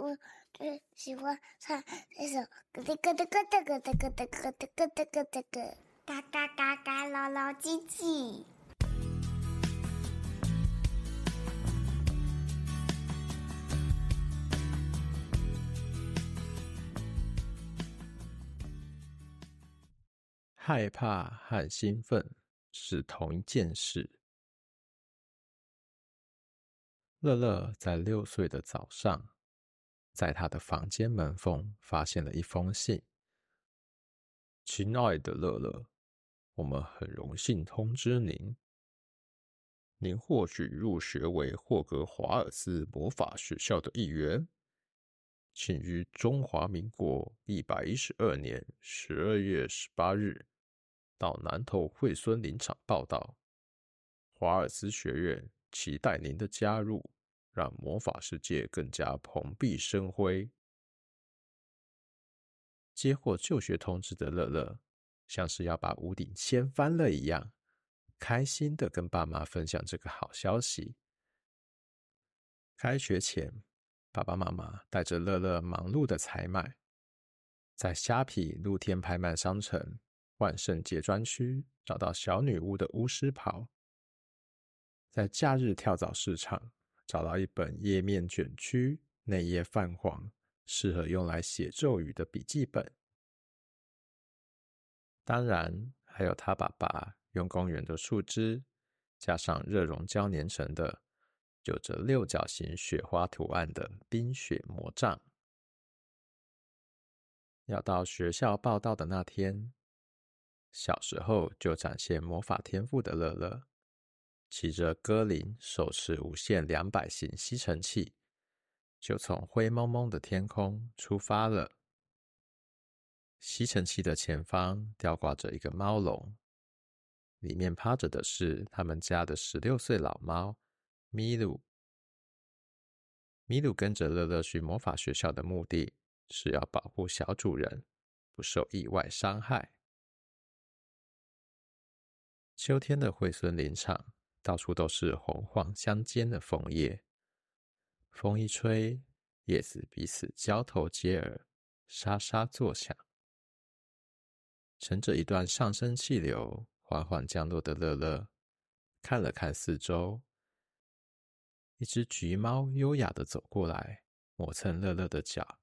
我最喜欢唱这首咯哒咯哒咯哒咯哒咯哒咯哒咯哒咯哒咯，嘎嘎嘎嘎，老老唧唧。害怕和兴奋是同一件事。乐乐在六岁的早上，在他的房间门缝发现了一封信。亲爱的乐乐，我们很荣幸通知您，您获取入学为霍格华尔斯魔法学校的一员，请于中华民国一百一十二年十二月十八日到南投惠孙林场报道。华尔斯学院。期待您的加入，让魔法世界更加蓬荜生辉。接获就学通知的乐乐，像是要把屋顶掀翻了一样，开心的跟爸妈分享这个好消息。开学前，爸爸妈妈带着乐乐忙碌的采买，在虾皮露天拍卖商城万圣节专区找到小女巫的巫师袍。在假日跳蚤市场找到一本页面卷曲、内页泛黄、适合用来写咒语的笔记本。当然，还有他爸爸用公园的树枝加上热熔胶粘成的、有着六角形雪花图案的冰雪魔杖。要到学校报到的那天，小时候就展现魔法天赋的乐乐。骑着歌林手持无线两百型吸尘器，就从灰蒙蒙的天空出发了。吸尘器的前方吊挂着一个猫笼，里面趴着的是他们家的十六岁老猫咪噜。咪噜跟着乐乐去魔法学校的目的是要保护小主人不受意外伤害。秋天的惠孙林场。到处都是红黄相间的枫叶，风一吹，叶子彼此交头接耳，沙沙作响。乘着一段上升气流缓缓降落的乐乐，看了看四周，一只橘猫优雅的走过来，磨蹭乐乐的脚。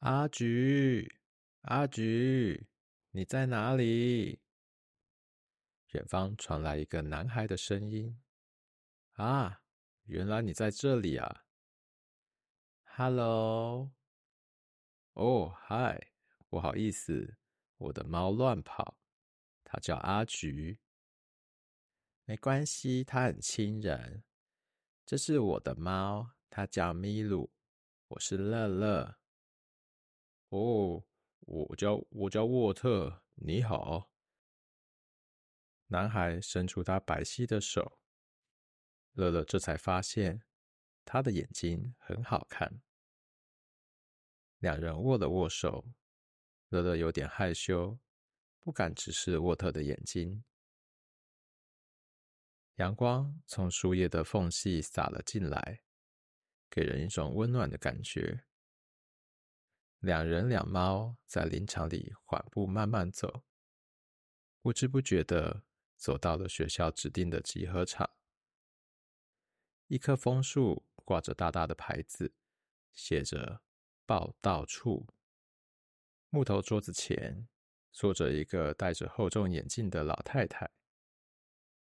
阿橘，阿橘，你在哪里？远方传来一个男孩的声音：“啊，原来你在这里啊！”“Hello。”“哦，嗨，不好意思，我的猫乱跑，它叫阿橘。”“没关系，它很亲人。这是我的猫，它叫咪鲁，我是乐乐。”“哦，我叫我叫沃特，你好。”男孩伸出他白皙的手，乐乐这才发现他的眼睛很好看。两人握了握手，乐乐有点害羞，不敢直视沃特的眼睛。阳光从树叶的缝隙洒了进来，给人一种温暖的感觉。两人两猫在林场里缓步慢慢走，不知不觉的。走到了学校指定的集合场，一棵枫树挂着大大的牌子，写着“报道处”。木头桌子前坐着一个戴着厚重眼镜的老太太，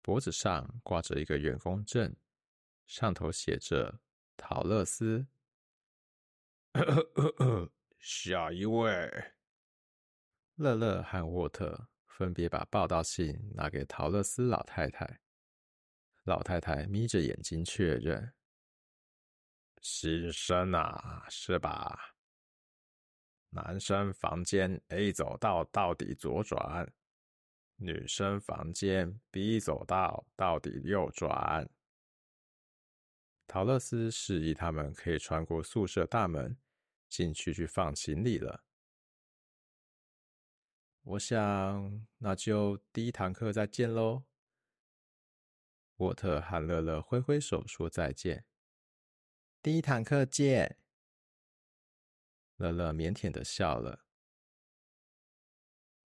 脖子上挂着一个员工证，上头写着“陶乐斯 ”。下一位，乐乐和沃特。分别把报道信拿给桃乐丝老太太，老太太眯着眼睛确认：“新生啊，是吧？男生房间 A 走道到底左转，女生房间 B 走道到底右转。”桃乐丝示意他们可以穿过宿舍大门进去去放行李了。我想，那就第一堂课再见喽。沃特和乐乐挥挥手说再见。第一堂课见，乐乐腼腆的笑了。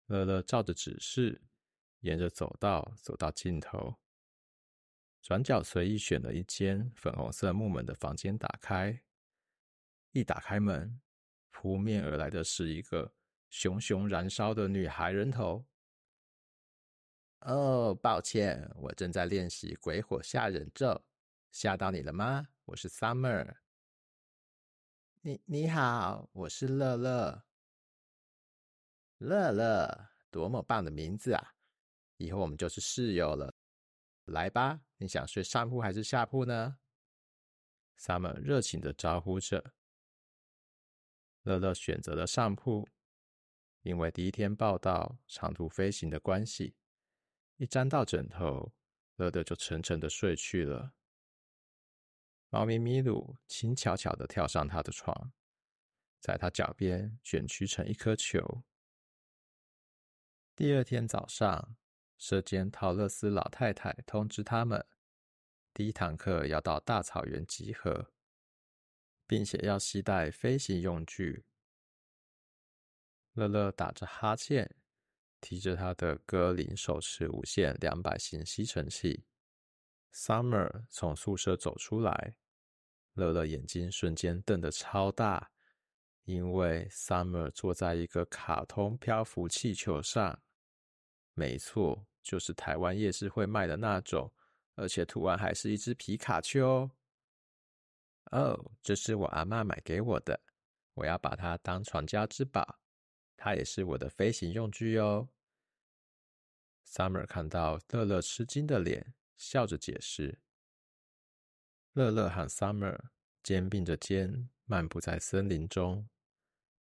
乐乐照着指示，沿着走道走到尽头，转角随意选了一间粉红色木门的房间，打开。一打开门，扑面而来的是一个熊熊燃烧的女孩人头。哦，抱歉，我正在练习鬼火吓人咒，吓到你了吗？我是 Summer。你你好，我是乐乐。乐乐，多么棒的名字啊！以后我们就是室友了。来吧，你想睡上铺还是下铺呢？Summer 热情的招呼着。乐乐选择了上铺，因为第一天报到长途飞行的关系，一沾到枕头，乐乐就沉沉的睡去了。猫咪咪鲁轻巧巧的跳上他的床，在他脚边卷曲成一颗球。第二天早上，舍监陶乐斯老太太通知他们，第一堂课要到大草原集合。并且要携带飞行用具。乐乐打着哈欠，提着他的歌林手持无线两百型吸尘器。Summer 从宿舍走出来，乐乐眼睛瞬间瞪得超大，因为 Summer 坐在一个卡通漂浮气球上。没错，就是台湾夜市会卖的那种，而且图案还是一只皮卡丘。哦，这是我阿嬷买给我的，我要把它当传家之宝。它也是我的飞行用具哟。Summer 看到乐乐吃惊的脸，笑着解释。乐乐和 Summer 肩并着肩漫步在森林中。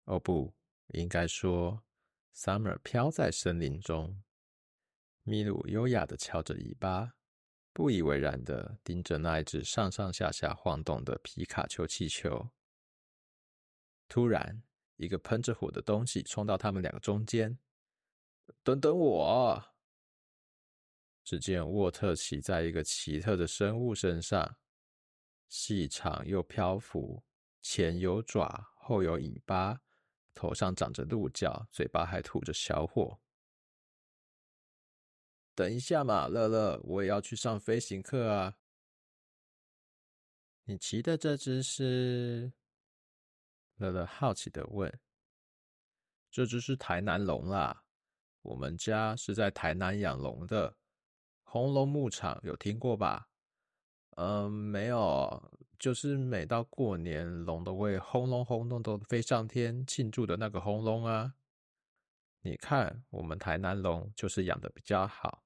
哦，不，应该说 Summer 飘在森林中。咪鲁优雅的翘着尾巴。不以为然的盯着那一只上上下下晃动的皮卡丘气球。突然，一个喷着火的东西冲到他们两个中间。等等我！只见沃特骑在一个奇特的生物身上，细长又漂浮，前有爪，后有尾巴，头上长着鹿角，嘴巴还吐着小火。等一下嘛，乐乐，我也要去上飞行课啊。你骑的这只是？乐乐好奇的问。这只是台南龙啦，我们家是在台南养龙的。红龙牧场有听过吧？嗯，没有，就是每到过年，龙都会轰隆轰隆都飞上天庆祝的那个轰隆啊。你看，我们台南龙就是养的比较好。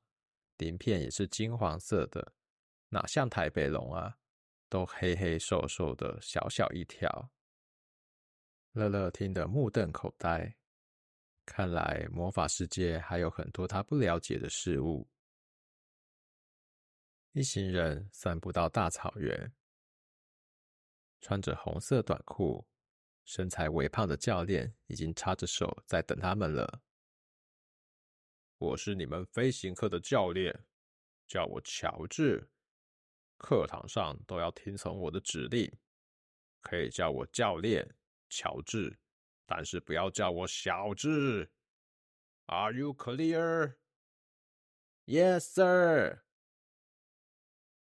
鳞片也是金黄色的，哪像台北龙啊，都黑黑瘦瘦的，小小一条。乐乐听得目瞪口呆，看来魔法世界还有很多他不了解的事物。一行人散步到大草原，穿着红色短裤、身材微胖的教练已经插着手在等他们了。我是你们飞行课的教练，叫我乔治。课堂上都要听从我的指令，可以叫我教练乔治，但是不要叫我小智。Are you clear? Yes, sir.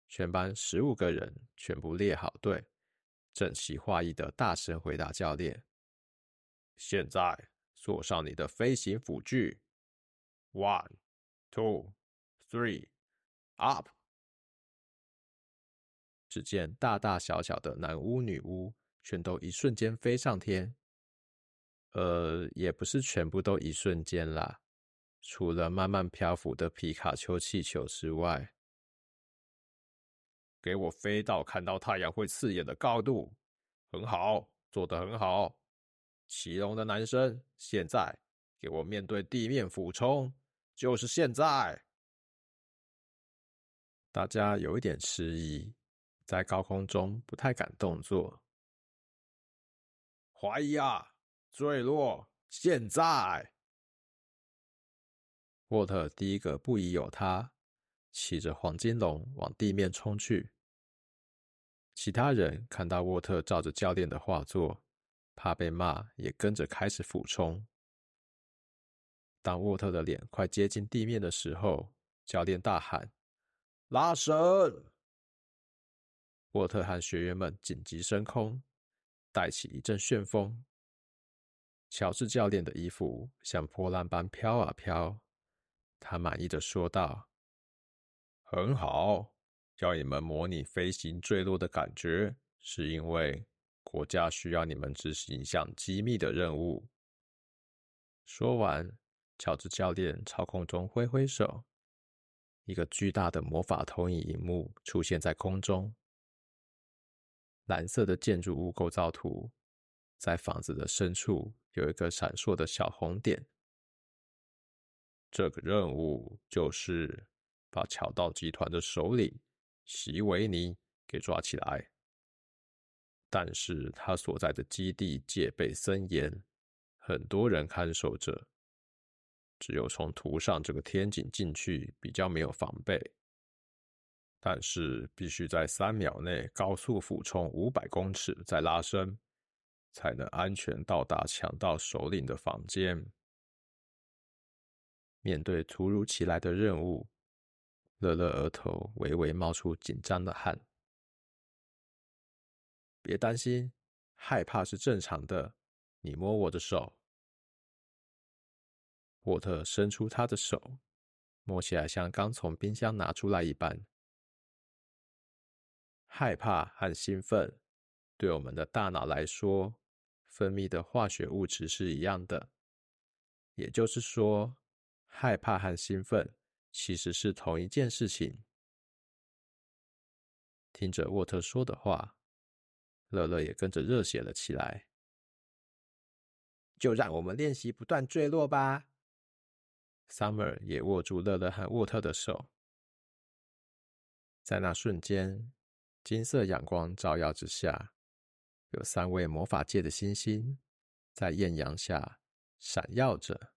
全班十五个人全部列好队，整齐划一的大声回答教练。现在坐上你的飞行辅具。One, two, three, up！只见大大小小的男巫、女巫全都一瞬间飞上天。呃，也不是全部都一瞬间啦，除了慢慢漂浮的皮卡丘气球之外，给我飞到看到太阳会刺眼的高度。很好，做得很好。骑龙的男生，现在给我面对地面俯冲。就是现在，大家有一点迟疑，在高空中不太敢动作。怀疑啊，坠落！现在，沃特第一个不疑有他，骑着黄金龙往地面冲去。其他人看到沃特照着教练的画作，怕被骂，也跟着开始俯冲。当沃特的脸快接近地面的时候，教练大喊：“拉绳！”沃特和学员们紧急升空，带起一阵旋风。乔治教练的衣服像波浪般飘啊飘，他满意的说道：“很好，教你们模拟飞行坠落的感觉，是因为国家需要你们执行一项机密的任务。”说完，乔治教练朝空中挥挥手，一个巨大的魔法投影荧幕出现在空中。蓝色的建筑物构造图，在房子的深处有一个闪烁的小红点。这个任务就是把强盗集团的首领席维尼给抓起来。但是他所在的基地戒备森严，很多人看守着。只有从图上这个天井进去比较没有防备。但是必须在三秒内高速俯冲五百公尺，再拉伸，才能安全到达强盗首领的房间。面对突如其来的任务，乐乐额头微微冒出紧张的汗。别担心，害怕是正常的。你摸我的手。沃特伸出他的手，摸起来像刚从冰箱拿出来一般。害怕和兴奋，对我们的大脑来说，分泌的化学物质是一样的。也就是说，害怕和兴奋其实是同一件事情。听着沃特说的话，乐乐也跟着热血了起来。就让我们练习不断坠落吧。Summer 也握住乐乐和沃特的手，在那瞬间。金色阳光照耀之下，有三位魔法界的星星在艳阳下闪耀着。